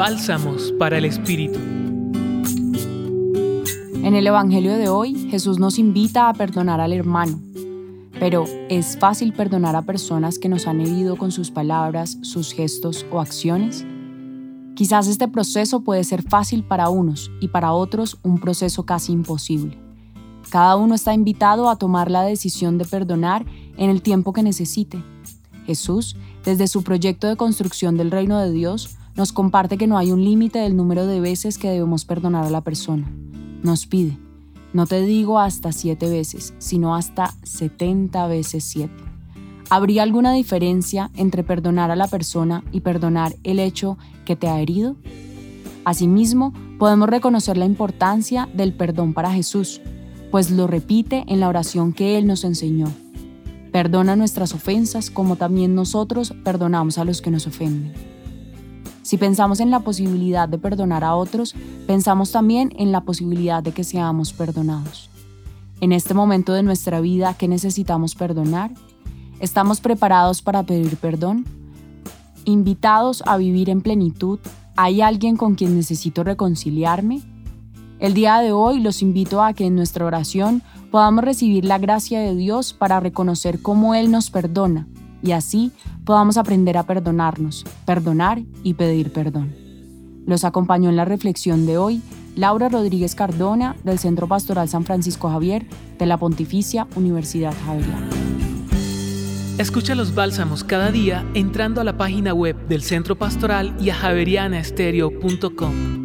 Bálsamos para el Espíritu. En el Evangelio de hoy, Jesús nos invita a perdonar al hermano. Pero ¿es fácil perdonar a personas que nos han herido con sus palabras, sus gestos o acciones? Quizás este proceso puede ser fácil para unos y para otros un proceso casi imposible. Cada uno está invitado a tomar la decisión de perdonar en el tiempo que necesite. Jesús, desde su proyecto de construcción del reino de Dios, nos comparte que no hay un límite del número de veces que debemos perdonar a la persona. Nos pide, no te digo hasta siete veces, sino hasta setenta veces siete. ¿Habría alguna diferencia entre perdonar a la persona y perdonar el hecho que te ha herido? Asimismo, podemos reconocer la importancia del perdón para Jesús, pues lo repite en la oración que Él nos enseñó. Perdona nuestras ofensas como también nosotros perdonamos a los que nos ofenden. Si pensamos en la posibilidad de perdonar a otros, pensamos también en la posibilidad de que seamos perdonados. En este momento de nuestra vida, ¿qué necesitamos perdonar? ¿Estamos preparados para pedir perdón? ¿Invitados a vivir en plenitud? ¿Hay alguien con quien necesito reconciliarme? El día de hoy los invito a que en nuestra oración podamos recibir la gracia de Dios para reconocer cómo Él nos perdona y así podamos aprender a perdonarnos, perdonar y pedir perdón. Los acompañó en la reflexión de hoy Laura Rodríguez Cardona del Centro Pastoral San Francisco Javier de la Pontificia Universidad Javeriana. Escucha los bálsamos cada día entrando a la página web del Centro Pastoral y a javerianaestereo.com.